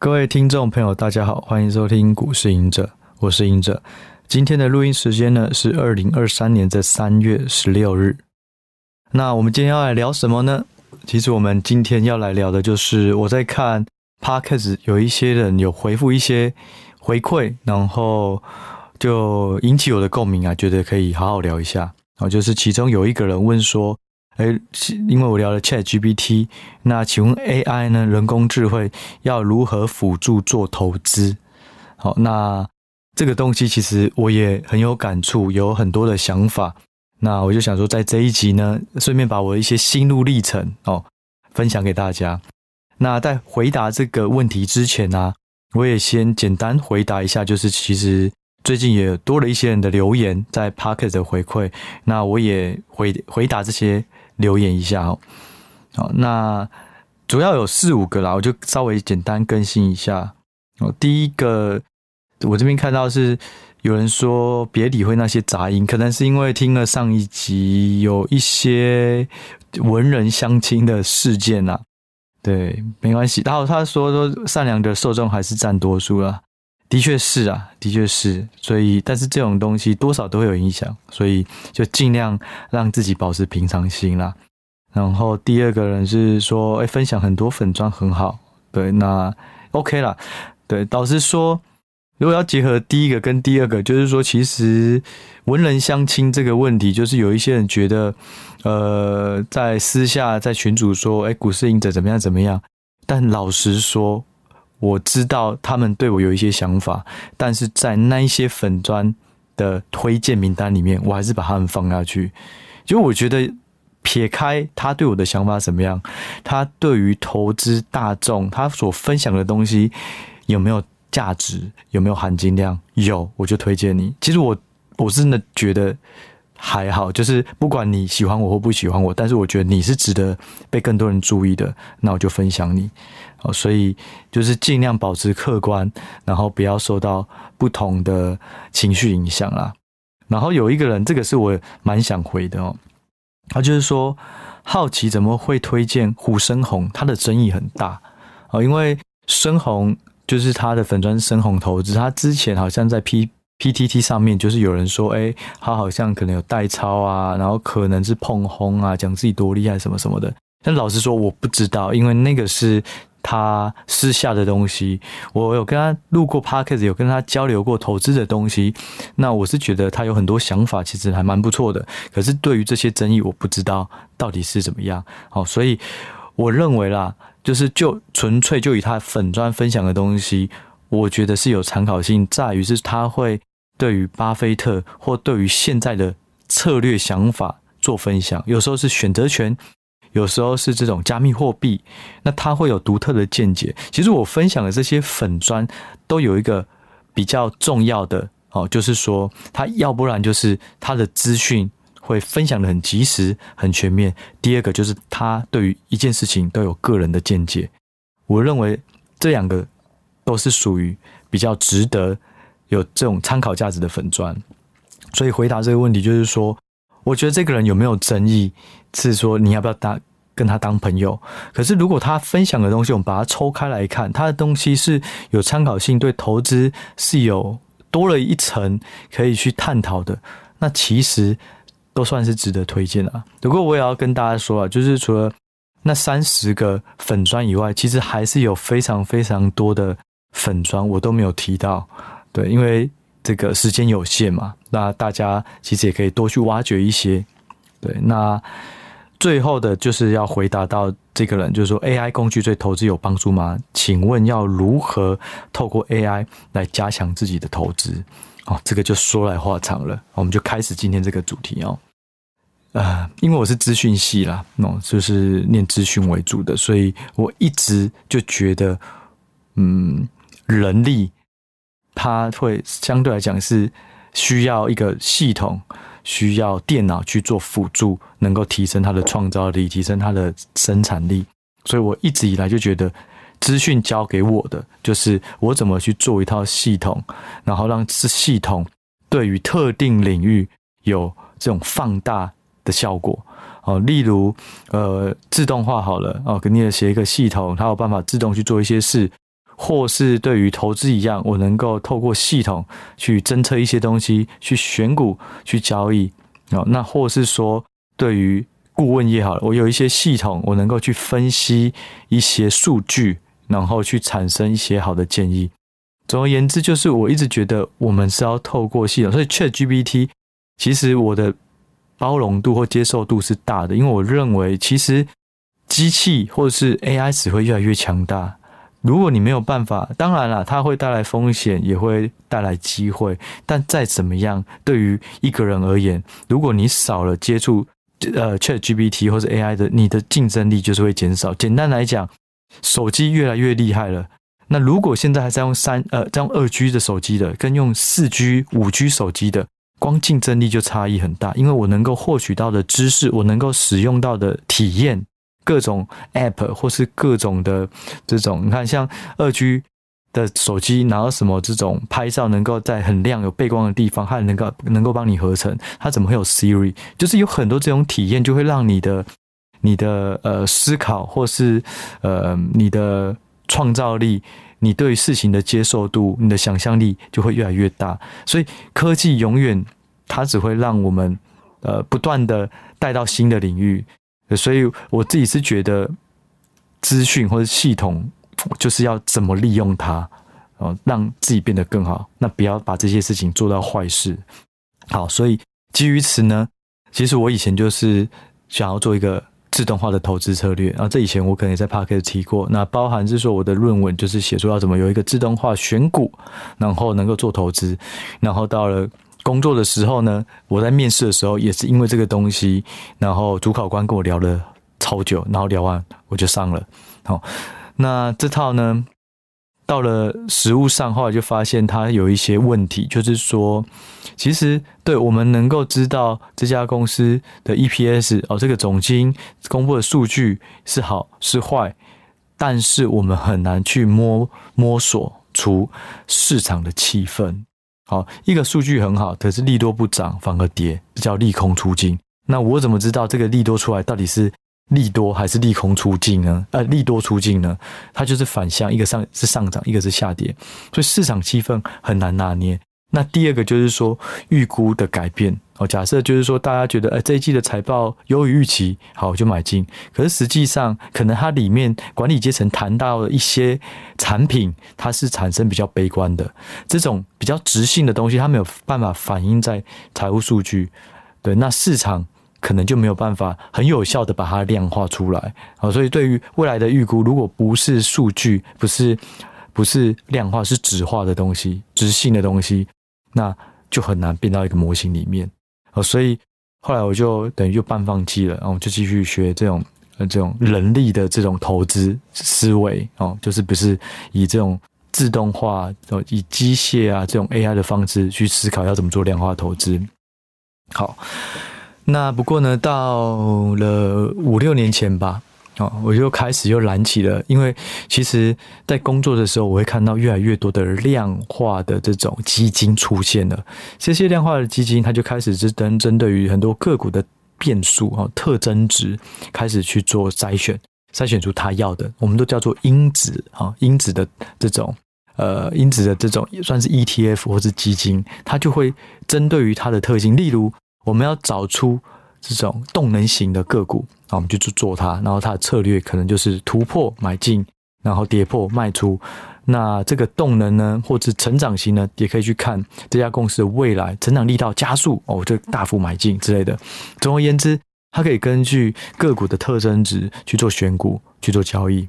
各位听众朋友，大家好，欢迎收听股市赢者，我是赢者。今天的录音时间呢是二零二三年的三月十六日。那我们今天要来聊什么呢？其实我们今天要来聊的就是我在看 Podcast，有一些人有回复一些回馈，然后就引起我的共鸣啊，觉得可以好好聊一下。然后就是其中有一个人问说。诶，因为我聊了 ChatGPT，那请问 AI 呢？人工智慧要如何辅助做投资？好，那这个东西其实我也很有感触，有很多的想法。那我就想说，在这一集呢，顺便把我的一些心路历程哦分享给大家。那在回答这个问题之前呢，我也先简单回答一下，就是其实最近也多了一些人的留言在 Podcast 的回馈，那我也回回答这些。留言一下哦，好，那主要有四五个啦，我就稍微简单更新一下。哦，第一个我这边看到是有人说别理会那些杂音，可能是因为听了上一集有一些文人相亲的事件呐。对，没关系。然后他说说善良的受众还是占多数啦，的确是啊，的确是。所以，但是这种东西多少都会有影响，所以就尽量让自己保持平常心啦。然后第二个人是说，哎，分享很多粉专很好，对，那 OK 啦。对，导师说，如果要结合第一个跟第二个，就是说，其实文人相亲这个问题，就是有一些人觉得，呃，在私下在群主说，哎，股市隐者怎么样怎么样，但老实说。我知道他们对我有一些想法，但是在那一些粉砖的推荐名单里面，我还是把他们放下去。就我觉得，撇开他对我的想法怎么样，他对于投资大众，他所分享的东西有没有价值，有没有含金量，有我就推荐你。其实我我真的觉得还好，就是不管你喜欢我或不喜欢我，但是我觉得你是值得被更多人注意的，那我就分享你。哦，所以就是尽量保持客观，然后不要受到不同的情绪影响啦。然后有一个人，这个是我蛮想回的哦，他就是说好奇怎么会推荐胡生红，他的争议很大哦，因为生红就是他的粉砖生红投资，他之前好像在 P PTT 上面就是有人说，哎，他好像可能有代操啊，然后可能是碰轰啊，讲自己多厉害什么什么的。但老实说，我不知道，因为那个是。他私下的东西，我有跟他录过 podcast，有跟他交流过投资的东西。那我是觉得他有很多想法，其实还蛮不错的。可是对于这些争议，我不知道到底是怎么样。好，所以我认为啦，就是就纯粹就以他粉专分享的东西，我觉得是有参考性，在于是他会对于巴菲特或对于现在的策略想法做分享，有时候是选择权。有时候是这种加密货币，那他会有独特的见解。其实我分享的这些粉专都有一个比较重要的哦，就是说他要不然就是他的资讯会分享得很及时、很全面。第二个就是他对于一件事情都有个人的见解。我认为这两个都是属于比较值得有这种参考价值的粉砖。所以回答这个问题就是说，我觉得这个人有没有争议？是说你要不要当跟他当朋友？可是如果他分享的东西，我们把它抽开来看，他的东西是有参考性，对投资是有多了一层可以去探讨的，那其实都算是值得推荐啊。不过我也要跟大家说啊，就是除了那三十个粉砖以外，其实还是有非常非常多的粉砖我都没有提到。对，因为这个时间有限嘛，那大家其实也可以多去挖掘一些。对，那最后的就是要回答到这个人，就是说 AI 工具对投资有帮助吗？请问要如何透过 AI 来加强自己的投资？哦，这个就说来话长了，我们就开始今天这个主题哦。呃，因为我是资讯系啦，哦，就是念资讯为主的，所以我一直就觉得，嗯，人力它会相对来讲是需要一个系统。需要电脑去做辅助，能够提升它的创造力，提升它的生产力。所以我一直以来就觉得，资讯交给我的就是我怎么去做一套系统，然后让这系统对于特定领域有这种放大的效果。哦，例如呃，自动化好了哦，给你写一个系统，它有办法自动去做一些事。或是对于投资一样，我能够透过系统去侦测一些东西，去选股、去交易。哦，那或是说对于顾问也好，我有一些系统，我能够去分析一些数据，然后去产生一些好的建议。总而言之，就是我一直觉得我们是要透过系统，所以 ChatGPT 其实我的包容度或接受度是大的，因为我认为其实机器或者是 AI 只会越来越强大。如果你没有办法，当然了，它会带来风险，也会带来机会。但再怎么样，对于一个人而言，如果你少了接触呃 ChatGPT 或者 AI 的，你的竞争力就是会减少。简单来讲，手机越来越厉害了。那如果现在还在用三呃在用二 G 的手机的，跟用四 G、五 G 手机的，光竞争力就差异很大。因为我能够获取到的知识，我能够使用到的体验。各种 App 或是各种的这种，你看像二 G 的手机，拿到什么这种拍照能够在很亮有背光的地方，它能够能够帮你合成，它怎么会有 Siri？就是有很多这种体验，就会让你的你的呃思考或是呃你的创造力，你对事情的接受度，你的想象力就会越来越大。所以科技永远它只会让我们呃不断的带到新的领域。所以我自己是觉得，资讯或者系统就是要怎么利用它，哦，让自己变得更好。那不要把这些事情做到坏事。好，所以基于此呢，其实我以前就是想要做一个自动化的投资策略。然后这以前我可能也在 Podcast 提过，那包含是说我的论文就是写出要怎么有一个自动化选股，然后能够做投资，然后到了。工作的时候呢，我在面试的时候也是因为这个东西，然后主考官跟我聊了超久，然后聊完我就上了。好，那这套呢，到了实物上后来就发现它有一些问题，就是说，其实对我们能够知道这家公司的 EPS 哦，这个总经公布的数据是好是坏，但是我们很难去摸摸索出市场的气氛。好，一个数据很好，可是利多不涨反而跌，这叫利空出尽。那我怎么知道这个利多出来到底是利多还是利空出尽呢？呃，利多出尽呢？它就是反向，一个上是上涨，一个是下跌，所以市场气氛很难拿捏。那第二个就是说预估的改变哦，假设就是说大家觉得，哎，这一季的财报优于预期，好，我就买进。可是实际上，可能它里面管理阶层谈到的一些产品，它是产生比较悲观的，这种比较直性的东西，它没有办法反映在财务数据。对，那市场可能就没有办法很有效的把它量化出来。啊，所以对于未来的预估，如果不是数据，不是不是量化，是质化的东西，直性的东西。那就很难变到一个模型里面，哦，所以后来我就等于就半放弃了，然后就继续学这种呃这种人力的这种投资思维哦，就是不是以这种自动化哦，以机械啊这种 AI 的方式去思考要怎么做量化投资。好，那不过呢，到了五六年前吧。哦，我就开始又燃起了，因为其实，在工作的时候，我会看到越来越多的量化的这种基金出现了。这些量化的基金，它就开始是针针对于很多个股的变数哈特征值，开始去做筛选，筛选出它要的，我们都叫做因子哈因子的这种呃因子的这种也算是 ETF 或是基金，它就会针对于它的特性，例如我们要找出。这种动能型的个股，那我们就去做它，然后它的策略可能就是突破买进，然后跌破卖出。那这个动能呢，或者成长型呢，也可以去看这家公司的未来成长力道加速哦，就大幅买进之类的。总而言之，它可以根据个股的特征值去做选股，去做交易。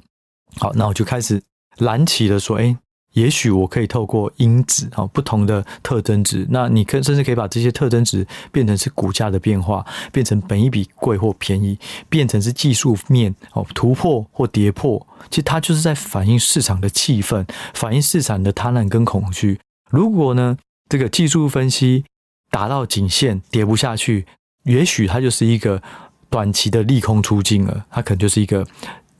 好，那我就开始燃起了说，哎。也许我可以透过因子啊，不同的特征值，那你可甚至可以把这些特征值变成是股价的变化，变成本一笔贵或便宜，变成是技术面哦突破或跌破，其实它就是在反映市场的气氛，反映市场的贪婪跟恐惧。如果呢，这个技术分析达到颈线跌不下去，也许它就是一个短期的利空出尽了，它可能就是一个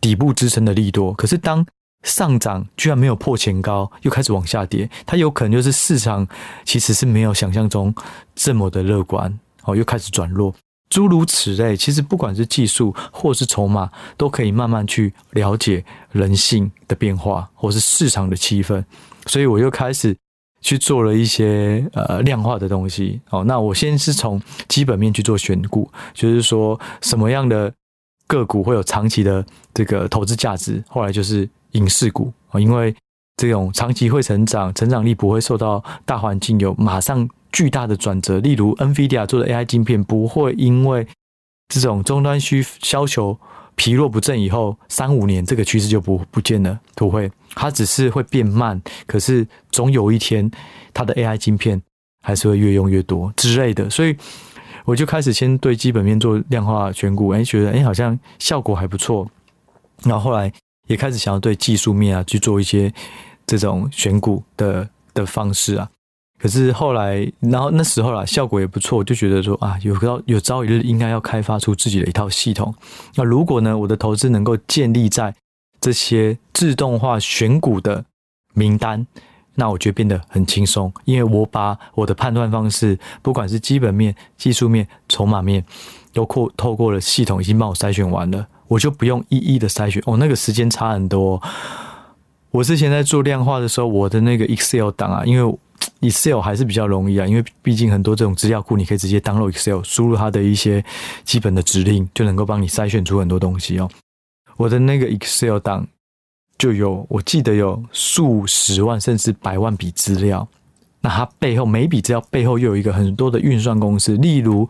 底部支撑的利多。可是当上涨居然没有破前高，又开始往下跌，它有可能就是市场其实是没有想象中这么的乐观，哦，又开始转弱。诸如此类，其实不管是技术或是筹码，都可以慢慢去了解人性的变化，或是市场的气氛。所以我又开始去做了一些呃量化的东西。哦，那我先是从基本面去做选股，就是说什么样的个股会有长期的这个投资价值。后来就是影视股啊，因为这种长期会成长，成长力不会受到大环境有马上。巨大的转折，例如 NVIDIA 做的 AI 晶片，不会因为这种终端需需求疲弱不振以后三五年这个趋势就不不见了，不会，它只是会变慢，可是总有一天它的 AI 晶片还是会越用越多之类的，所以我就开始先对基本面做量化选股，哎，觉得哎好像效果还不错，然后后来也开始想要对技术面啊去做一些这种选股的的方式啊。可是后来，然后那时候啦，效果也不错，我就觉得说啊，有朝有朝一日应该要开发出自己的一套系统。那如果呢，我的投资能够建立在这些自动化选股的名单，那我觉得变得很轻松，因为我把我的判断方式，不管是基本面、技术面、筹码面，都过透过了系统已经帮我筛选完了，我就不用一一的筛选。哦，那个时间差很多。我之前在做量化的时候，我的那个 Excel 档啊，因为 Excel 还是比较容易啊，因为毕竟很多这种资料库，你可以直接 download Excel，输入它的一些基本的指令，就能够帮你筛选出很多东西哦。我的那个 Excel 档就有，我记得有数十万甚至百万笔资料，那它背后每笔资料背后又有一个很多的运算公式，例如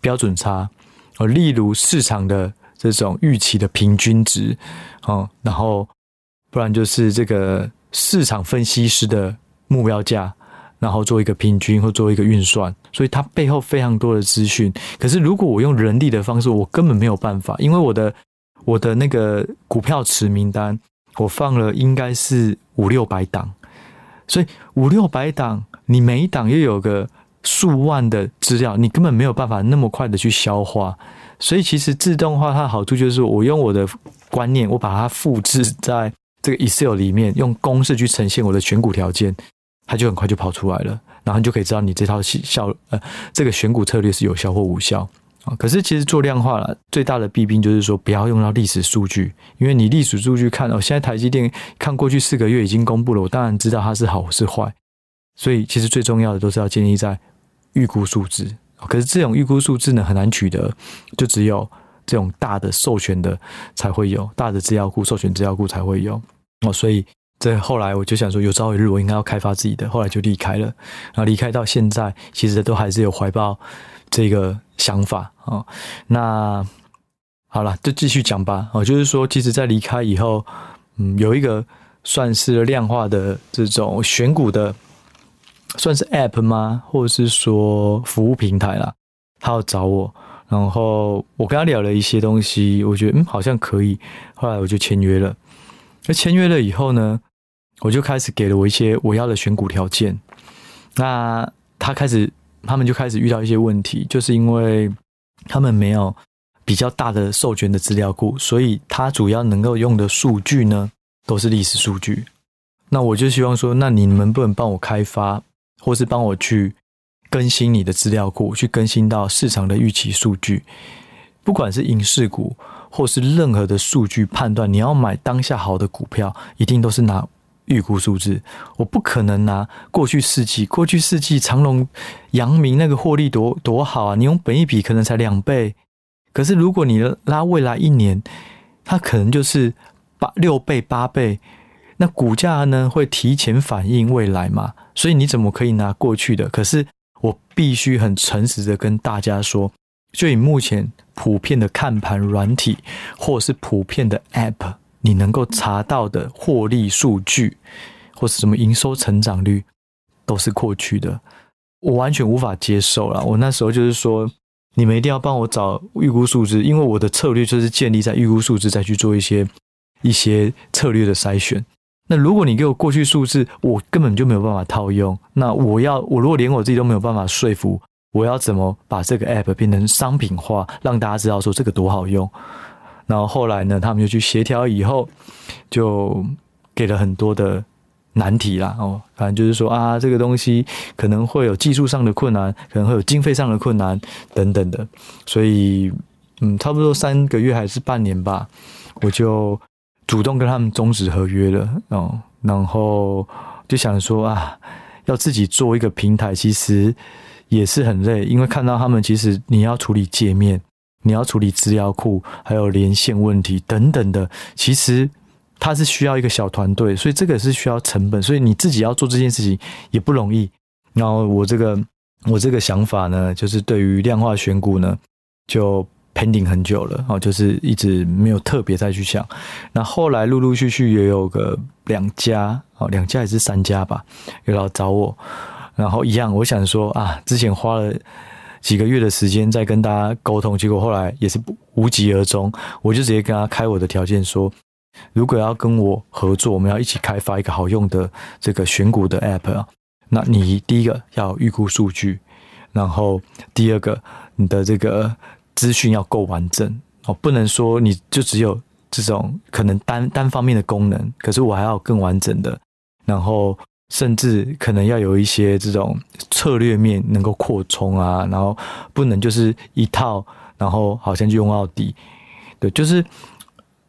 标准差，哦，例如市场的这种预期的平均值，哦，然后不然就是这个市场分析师的目标价。然后做一个平均或做一个运算，所以它背后非常多的资讯。可是如果我用人力的方式，我根本没有办法，因为我的我的那个股票池名单，我放了应该是五六百档，所以五六百档，你每一档又有个数万的资料，你根本没有办法那么快的去消化。所以其实自动化它的好处就是，我用我的观念，我把它复制在这个 Excel 里面，用公式去呈现我的选股条件。它就很快就跑出来了，然后你就可以知道你这套效呃这个选股策略是有效或无效啊。可是其实做量化了最大的弊病就是说不要用到历史数据，因为你历史数据看哦，现在台积电看过去四个月已经公布了，我当然知道它是好是坏。所以其实最重要的都是要建立在预估数字。可是这种预估数字呢很难取得，就只有这种大的授权的才会有，大的资料库授权资料库才会有哦，所以。这后来我就想说，有朝一日我应该要开发自己的，后来就离开了。然后离开到现在，其实都还是有怀抱这个想法啊。那好了，就继续讲吧。哦，就是说，其实，在离开以后，嗯，有一个算是量化的这种选股的，算是 App 吗？或者是说服务平台啦，他要找我，然后我跟他聊了一些东西，我觉得嗯，好像可以。后来我就签约了。那签约了以后呢，我就开始给了我一些我要的选股条件，那他开始，他们就开始遇到一些问题，就是因为他们没有比较大的授权的资料库，所以他主要能够用的数据呢，都是历史数据。那我就希望说，那你能不能帮我开发，或是帮我去更新你的资料库，去更新到市场的预期数据，不管是影视股或是任何的数据判断，你要买当下好的股票，一定都是拿。预估数字，我不可能拿过去四季，过去四季长隆、阳明那个获利多多好啊！你用本益比可能才两倍，可是如果你拉未来一年，它可能就是八六倍、八倍，那股价呢会提前反映未来嘛？所以你怎么可以拿过去的？可是我必须很诚实的跟大家说，就以目前普遍的看盘软体，或是普遍的 App。你能够查到的获利数据，或是什么营收成长率，都是过去的，我完全无法接受了。我那时候就是说，你们一定要帮我找预估数字，因为我的策略就是建立在预估数字，再去做一些一些策略的筛选。那如果你给我过去数字，我根本就没有办法套用。那我要，我如果连我自己都没有办法说服，我要怎么把这个 app 变成商品化，让大家知道说这个多好用？然后后来呢，他们就去协调以后，就给了很多的难题啦哦，反正就是说啊，这个东西可能会有技术上的困难，可能会有经费上的困难等等的，所以嗯，差不多三个月还是半年吧，我就主动跟他们终止合约了哦，然后就想说啊，要自己做一个平台，其实也是很累，因为看到他们其实你要处理界面，你要处理资料库，还有连线问题等等的，其实。它是需要一个小团队，所以这个是需要成本，所以你自己要做这件事情也不容易。然后我这个我这个想法呢，就是对于量化选股呢，就 pending 很久了哦，就是一直没有特别再去想。那后来陆陆续续也有个两家哦，两家还是三家吧，有来找我，然后一样，我想说啊，之前花了几个月的时间在跟大家沟通，结果后来也是无疾而终，我就直接跟他开我的条件说。如果要跟我合作，我们要一起开发一个好用的这个选股的 App 啊，那你第一个要预估数据，然后第二个你的这个资讯要够完整哦，不能说你就只有这种可能单单方面的功能，可是我还要更完整的，然后甚至可能要有一些这种策略面能够扩充啊，然后不能就是一套，然后好像就用到底，对，就是。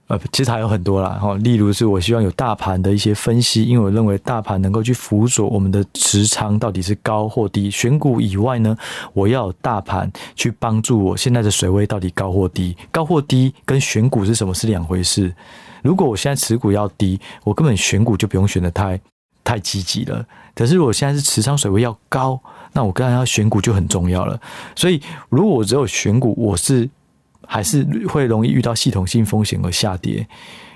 呃，其实还有很多啦，哈，例如是我希望有大盘的一些分析，因为我认为大盘能够去辅佐我们的持仓到底是高或低。选股以外呢，我要有大盘去帮助我现在的水位到底高或低，高或低跟选股是什么是两回事。如果我现在持股要低，我根本选股就不用选得太太积极了。可是如果现在是持仓水位要高，那我刚才要选股就很重要了。所以如果我只有选股，我是。还是会容易遇到系统性风险而下跌，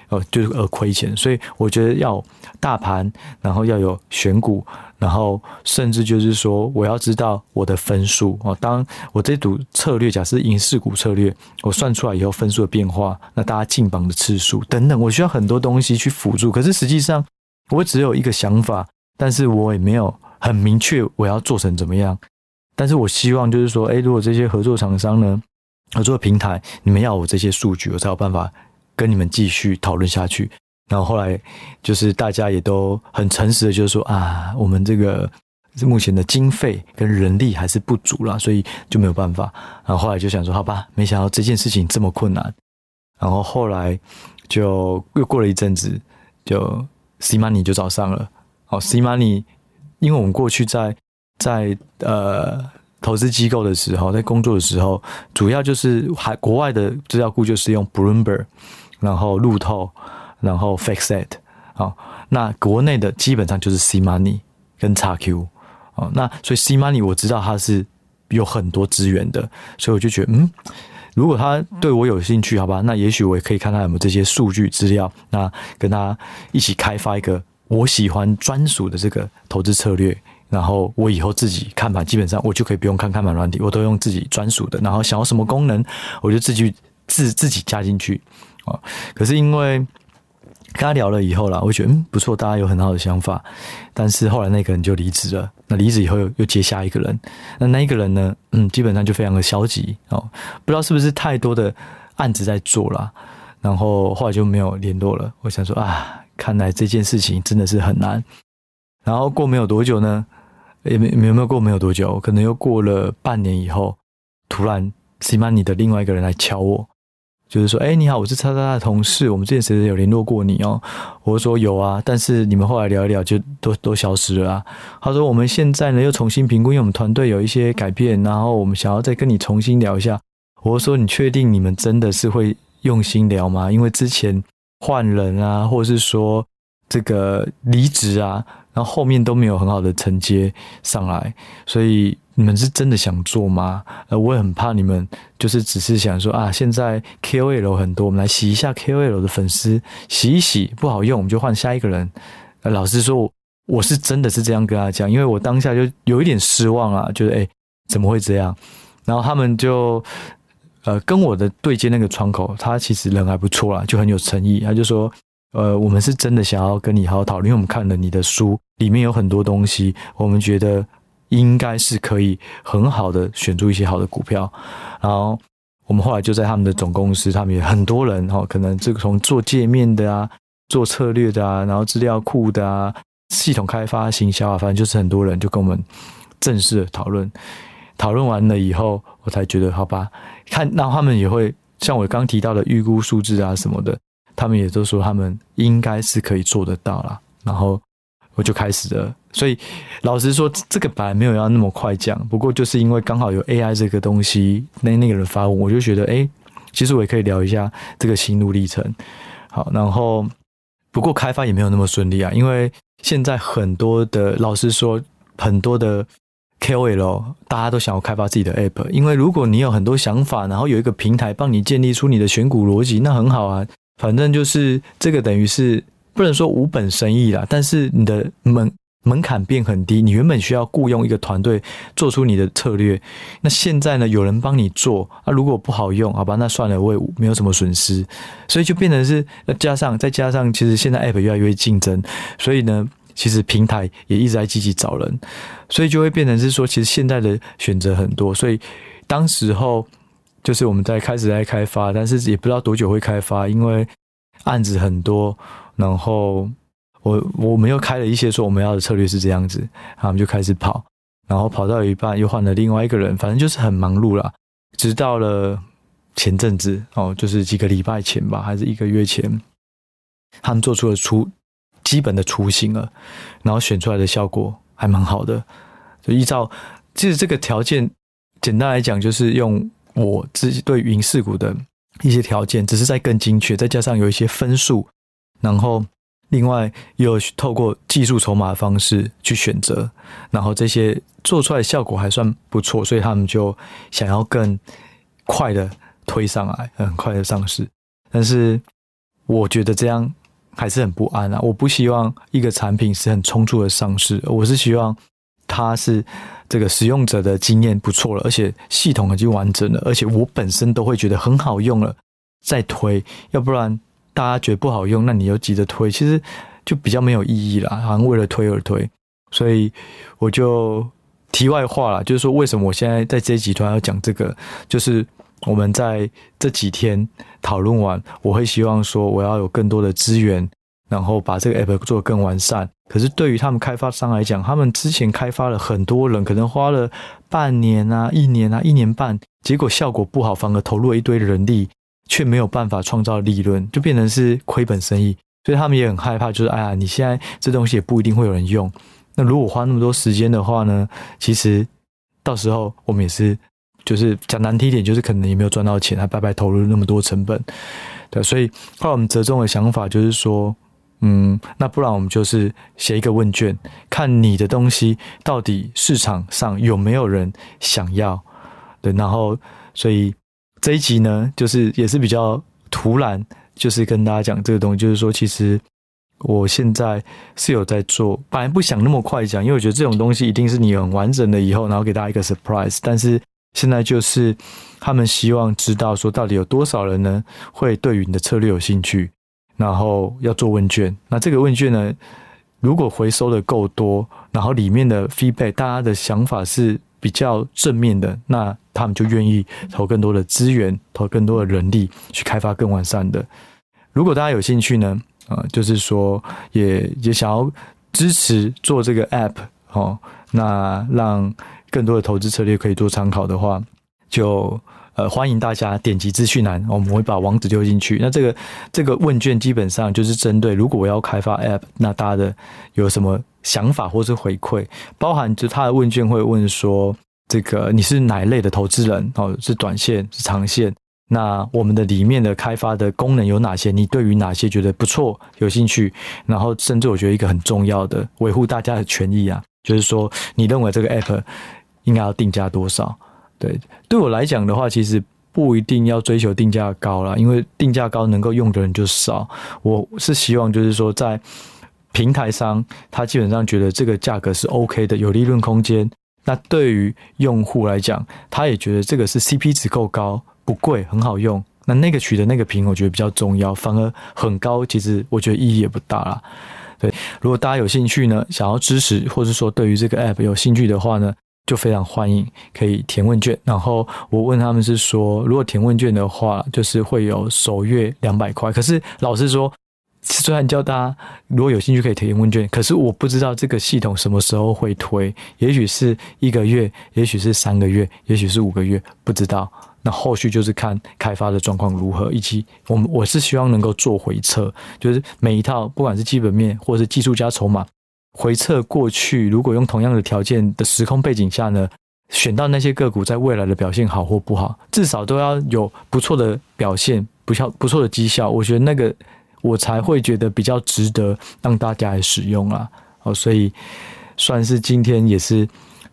呃，就是而亏钱。所以我觉得要大盘，然后要有选股，然后甚至就是说，我要知道我的分数哦。当我这组策略，假设银世股策略，我算出来以后分数的变化，那大家进榜的次数等等，我需要很多东西去辅助。可是实际上，我只有一个想法，但是我也没有很明确我要做成怎么样。但是我希望就是说，诶，如果这些合作厂商呢，合作平台，你们要我这些数据，我才有办法跟你们继续讨论下去。然后后来就是大家也都很诚实的，就是说啊，我们这个目前的经费跟人力还是不足啦，所以就没有办法。然后后来就想说，好吧，没想到这件事情这么困难。然后后来就又过了一阵子，就 C Money 就找上了。好，C Money，因为我们过去在在呃。投资机构的时候，在工作的时候，主要就是海国外的资料库就是用 Bloomberg，然后路透，然后 FactSet 啊。那国内的基本上就是 C Money 跟 XQ 啊。那所以 C Money 我知道它是有很多资源的，所以我就觉得，嗯，如果他对我有兴趣，好吧，那也许我也可以看他有没有这些数据资料，那跟他一起开发一个我喜欢专属的这个投资策略。然后我以后自己看盘，基本上我就可以不用看看盘软体，我都用自己专属的。然后想要什么功能，我就自己自自己加进去啊。可是因为跟他聊了以后啦，我觉得嗯不错，大家有很好的想法。但是后来那个人就离职了，那离职以后又又接下一个人，那那一个人呢，嗯，基本上就非常的消极哦，不知道是不是太多的案子在做啦。然后后来就没有联络了。我想说啊，看来这件事情真的是很难。然后过没有多久呢，也没没有没有过没有多久，可能又过了半年以后，突然 C Money 的另外一个人来敲我，就是说，哎，你好，我是叉叉叉的同事，我们之前谁谁有联络过你哦？我说有啊，但是你们后来聊一聊就都都消失了啊。他说我们现在呢又重新评估，因为我们团队有一些改变，然后我们想要再跟你重新聊一下。我说你确定你们真的是会用心聊吗？因为之前换人啊，或者是说这个离职啊。然后后面都没有很好的承接上来，所以你们是真的想做吗？呃，我也很怕你们就是只是想说啊，现在 KOL 很多，我们来洗一下 KOL 的粉丝，洗一洗不好用，我们就换下一个人。呃，老实说，我是真的是这样跟他讲，因为我当下就有一点失望啊，觉得诶，怎么会这样？然后他们就呃跟我的对接那个窗口，他其实人还不错啦，就很有诚意，他就说。呃，我们是真的想要跟你好好讨论，因为我们看了你的书，里面有很多东西，我们觉得应该是可以很好的选出一些好的股票。然后我们后来就在他们的总公司，他们有很多人哈，可能这个从做界面的啊，做策略的啊，然后资料库的啊，系统开发行销啊，反正就是很多人就跟我们正式的讨论，讨论完了以后，我才觉得好吧，看那他们也会像我刚提到的预估数字啊什么的，他们也都说他们应该是可以做得到啦。然后我就开始了。所以老实说，这个本来没有要那么快讲，不过就是因为刚好有 AI 这个东西，那那个人发问，我就觉得哎，其实我也可以聊一下这个心路历程。好，然后。不过开发也没有那么顺利啊，因为现在很多的老实说，很多的 KOL 大家都想要开发自己的 App，因为如果你有很多想法，然后有一个平台帮你建立出你的选股逻辑，那很好啊。反正就是这个等于是不能说无本生意啦，但是你的门。门槛变很低，你原本需要雇佣一个团队做出你的策略，那现在呢，有人帮你做啊，如果不好用，好吧，那算了，我也没有什么损失，所以就变成是，加上再加上，其实现在 App 越来越竞争，所以呢，其实平台也一直在积极找人，所以就会变成是说，其实现在的选择很多，所以当时候就是我们在开始在开发，但是也不知道多久会开发，因为案子很多，然后。我我们又开了一些说我们要的策略是这样子，然后我们就开始跑，然后跑到一半又换了另外一个人，反正就是很忙碌啦。直到了前阵子哦，就是几个礼拜前吧，还是一个月前，他们做出了初基本的雏形了，然后选出来的效果还蛮好的。就依照其实这个条件，简单来讲就是用我自己对云势股的一些条件，只是在更精确，再加上有一些分数，然后。另外，又透过技术筹码的方式去选择，然后这些做出来的效果还算不错，所以他们就想要更快的推上来，很快的上市。但是我觉得这样还是很不安啊！我不希望一个产品是很匆促的上市，我是希望它是这个使用者的经验不错了，而且系统已经完整了，而且我本身都会觉得很好用了再推，要不然。大家觉得不好用，那你又急着推，其实就比较没有意义啦，好像为了推而推。所以我就题外话了，就是说为什么我现在在这集突然要讲这个，就是我们在这几天讨论完，我会希望说我要有更多的资源，然后把这个 app 做得更完善。可是对于他们开发商来讲，他们之前开发了很多人，可能花了半年啊、一年啊、一年半，结果效果不好，反而投入了一堆人力。却没有办法创造利润，就变成是亏本生意，所以他们也很害怕。就是哎呀，你现在这东西也不一定会有人用。那如果花那么多时间的话呢？其实到时候我们也是，就是讲难听一点，就是可能也没有赚到钱，还白白投入那么多成本。对，所以后来我们折中的想法就是说，嗯，那不然我们就是写一个问卷，看你的东西到底市场上有没有人想要。对，然后所以。这一集呢，就是也是比较突然，就是跟大家讲这个东西，就是说，其实我现在是有在做，本来不想那么快讲，因为我觉得这种东西一定是你很完整的以后，然后给大家一个 surprise。但是现在就是他们希望知道说，到底有多少人呢会对于你的策略有兴趣，然后要做问卷。那这个问卷呢，如果回收的够多，然后里面的 feedback，大家的想法是比较正面的，那他们就愿意投更多的资源，投更多的人力去开发更完善的。如果大家有兴趣呢，啊、就是说也也想要支持做这个 app 哦，那让更多的投资策略可以做参考的话，就呃欢迎大家点击资讯栏，我们会把网址丢进去。那这个这个问卷基本上就是针对如果我要开发 app，那大家的有什么？想法或是回馈，包含就他的问卷会问说，这个你是哪一类的投资人？哦，是短线是长线？那我们的里面的开发的功能有哪些？你对于哪些觉得不错、有兴趣？然后甚至我觉得一个很重要的，维护大家的权益啊，就是说你认为这个 app 应该要定价多少？对，对我来讲的话，其实不一定要追求定价高啦，因为定价高能够用的人就少。我是希望就是说在。平台商他基本上觉得这个价格是 OK 的，有利润空间。那对于用户来讲，他也觉得这个是 CP 值够高，不贵，很好用。那那个取的那个屏，我觉得比较重要。反而很高，其实我觉得意义也不大啦。对，如果大家有兴趣呢，想要支持，或者说对于这个 App 有兴趣的话呢，就非常欢迎可以填问卷。然后我问他们是说，如果填问卷的话，就是会有首月两百块。可是老实说。虽然叫大家如果有兴趣可以填问卷，可是我不知道这个系统什么时候会推，也许是一个月，也许是三个月，也许是五个月，不知道。那后续就是看开发的状况如何，以及我们我是希望能够做回测，就是每一套不管是基本面或者是技术加筹码，回测过去，如果用同样的条件的时空背景下呢，选到那些个股在未来的表现好或不好，至少都要有不错的表现，不效不错的绩效，我觉得那个我才会觉得比较值得让大家来使用啊。哦，所以算是今天也是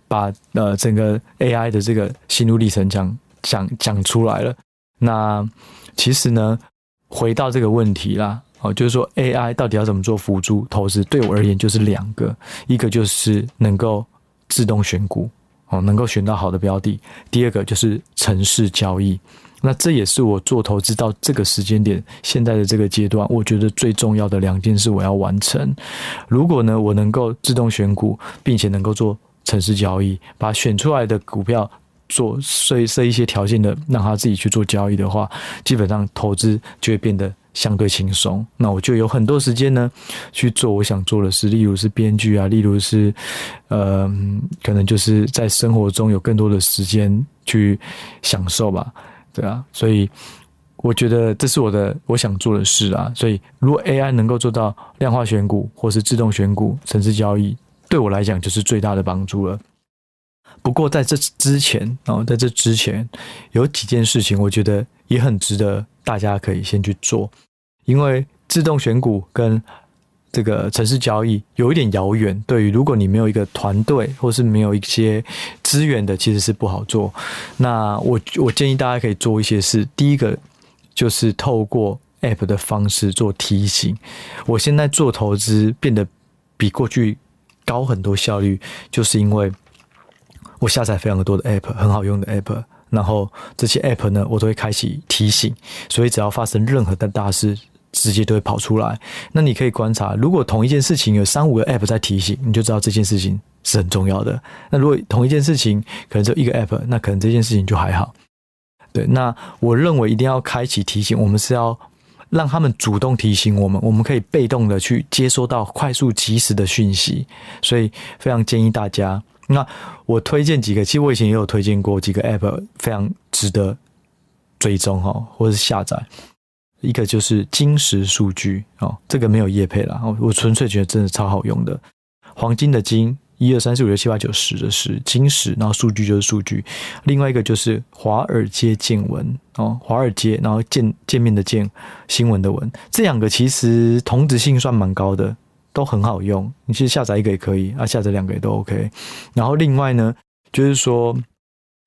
把呃整个 AI 的这个心路历程讲。讲讲出来了，那其实呢，回到这个问题啦，哦，就是说 AI 到底要怎么做辅助投资？对我而言就是两个，一个就是能够自动选股，哦，能够选到好的标的；第二个就是程式交易。那这也是我做投资到这个时间点，现在的这个阶段，我觉得最重要的两件事我要完成。如果呢，我能够自动选股，并且能够做程式交易，把选出来的股票。做设设一些条件的，让他自己去做交易的话，基本上投资就会变得相对轻松。那我就有很多时间呢去做我想做的事，例如是编剧啊，例如是呃，可能就是在生活中有更多的时间去享受吧，对啊。所以我觉得这是我的我想做的事啊。所以如果 AI 能够做到量化选股或是自动选股、程式交易，对我来讲就是最大的帮助了。不过在这之前哦，在这之前有几件事情，我觉得也很值得大家可以先去做，因为自动选股跟这个城市交易有一点遥远。对于如果你没有一个团队，或是没有一些资源的，其实是不好做。那我我建议大家可以做一些事。第一个就是透过 App 的方式做提醒。我现在做投资变得比过去高很多效率，就是因为。我下载非常多的 App，很好用的 App，然后这些 App 呢，我都会开启提醒，所以只要发生任何的大事，直接都会跑出来。那你可以观察，如果同一件事情有三五个 App 在提醒，你就知道这件事情是很重要的。那如果同一件事情可能只有一个 App，那可能这件事情就还好。对，那我认为一定要开启提醒，我们是要让他们主动提醒我们，我们可以被动的去接收到快速及时的讯息，所以非常建议大家。那我推荐几个，其实我以前也有推荐过几个 App，非常值得追踪哈，或者是下载。一个就是金石数据哦，这个没有业配啦，我纯粹觉得真的超好用的。黄金的金，一二三四五六七八九十的十，金石，然后数据就是数据。另外一个就是华尔街见闻哦，华尔街，然后见见面的见，新闻的闻，这两个其实同质性算蛮高的。都很好用，你其实下载一个也可以啊，下载两个也都 OK。然后另外呢，就是说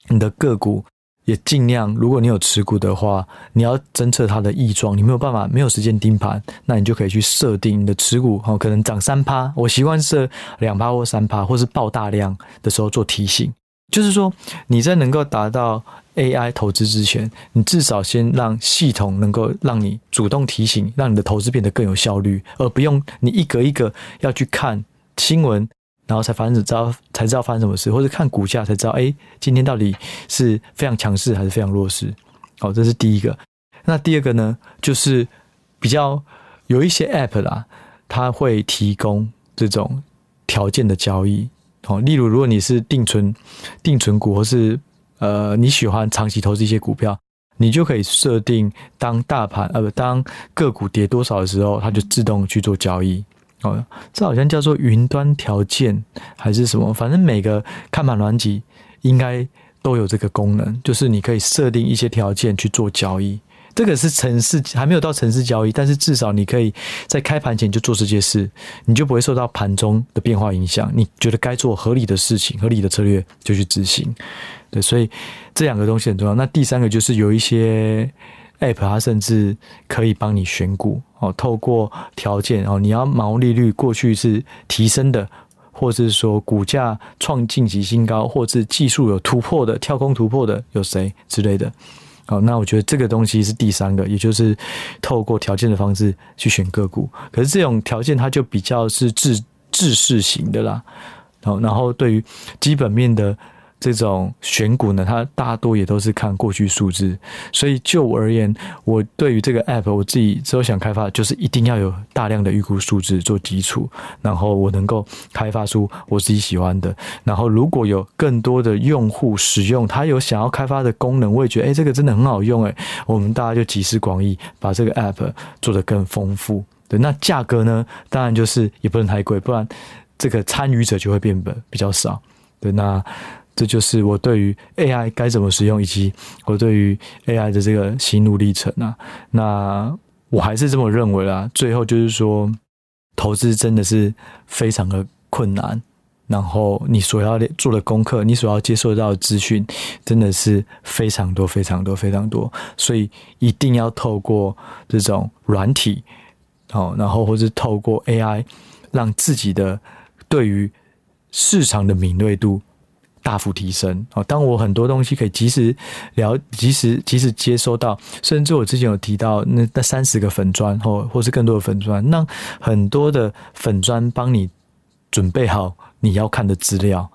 你的个股也尽量，如果你有持股的话，你要侦测它的异状，你没有办法，没有时间盯盘，那你就可以去设定你的持股，哦，可能涨三趴，我习惯设两趴或三趴，或是爆大量的时候做提醒。就是说，你在能够达到 AI 投资之前，你至少先让系统能够让你主动提醒，让你的投资变得更有效率，而不用你一个一个要去看新闻，然后才发生知道才知道发生什么事，或者看股价才知道，哎，今天到底是非常强势还是非常弱势？好，这是第一个。那第二个呢，就是比较有一些 App 啦，它会提供这种条件的交易。哦，例如，如果你是定存、定存股，或是呃你喜欢长期投资一些股票，你就可以设定当大盘呃不当个股跌多少的时候，它就自动去做交易。哦，这好像叫做云端条件还是什么？反正每个看盘软体应该都有这个功能，就是你可以设定一些条件去做交易。这个是城市还没有到城市交易，但是至少你可以在开盘前就做这些事，你就不会受到盘中的变化影响。你觉得该做合理的事情、合理的策略就去执行。对，所以这两个东西很重要。那第三个就是有一些 App，它甚至可以帮你选股哦，透过条件哦，你要毛利率过去是提升的，或是说股价创近期新高，或是技术有突破的、跳空突破的有谁之类的。好，那我觉得这个东西是第三个，也就是透过条件的方式去选个股。可是这种条件它就比较是制制式型的啦。好，然后对于基本面的这种选股呢，它大多也都是看过去数字。所以就我而言，我对于这个 app，我自己之后想开发，就是一定要有大量的预估数字做基础，然后我能够开发出我自己喜欢的。然后如果有更多的用户使用，他有想要开发的功能，我也觉得，哎，这个真的很好用，哎，我们大家就集思广益，把这个 app 做得更丰富。对，那价格呢，当然就是也不能太贵，不然这个参与者就会变得比较少。对，那这就是我对于 AI 该怎么使用，以及我对于 AI 的这个心路历程啊。那我还是这么认为啦。最后就是说，投资真的是非常的困难，然后你所要做的功课，你所要接受到的资讯，真的是非常多、非常多、非常多。所以一定要透过这种软体。好，然后或是透过 AI，让自己的对于市场的敏锐度大幅提升。哦，当我很多东西可以及时聊，及时及时接收到，甚至我之前有提到那那三十个粉砖，或或是更多的粉砖，那很多的粉砖帮你准备好你要看的资料。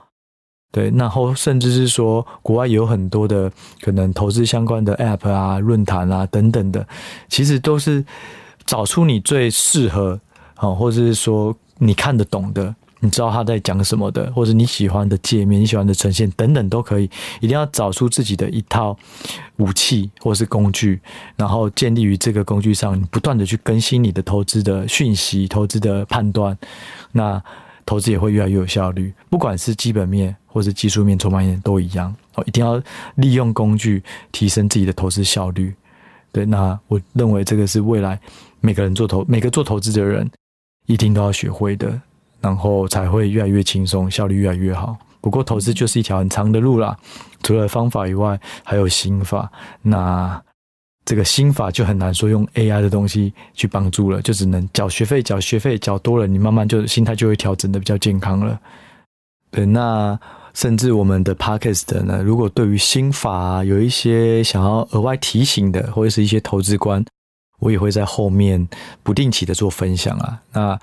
对，然后甚至是说，国外有很多的可能投资相关的 App 啊、论坛啊等等的，其实都是。找出你最适合，好，或者是说你看得懂的，你知道他在讲什么的，或者你喜欢的界面、你喜欢的呈现等等都可以。一定要找出自己的一套武器或是工具，然后建立于这个工具上，你不断的去更新你的投资的讯息、投资的判断，那投资也会越来越有效率。不管是基本面或是技术面、筹码面都一样。哦，一定要利用工具提升自己的投资效率。对，那我认为这个是未来每个人做投，每个做投资的人一定都要学会的，然后才会越来越轻松，效率越来越好。不过投资就是一条很长的路啦，除了方法以外，还有心法。那这个心法就很难说用 AI 的东西去帮助了，就只能缴学费，缴学费缴多了，你慢慢就心态就会调整的比较健康了。对，那。甚至我们的 Podcast 呢，如果对于心法，有一些想要额外提醒的，或者是一些投资观，我也会在后面不定期的做分享啊。那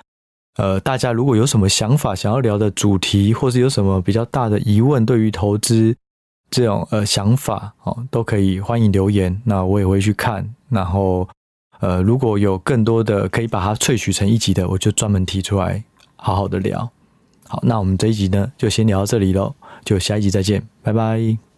呃，大家如果有什么想法，想要聊的主题，或是有什么比较大的疑问，对于投资这种呃想法哦，都可以欢迎留言。那我也会去看，然后呃，如果有更多的可以把它萃取成一集的，我就专门提出来，好好的聊。好，那我们这一集呢，就先聊到这里喽。就下一集再见，拜拜。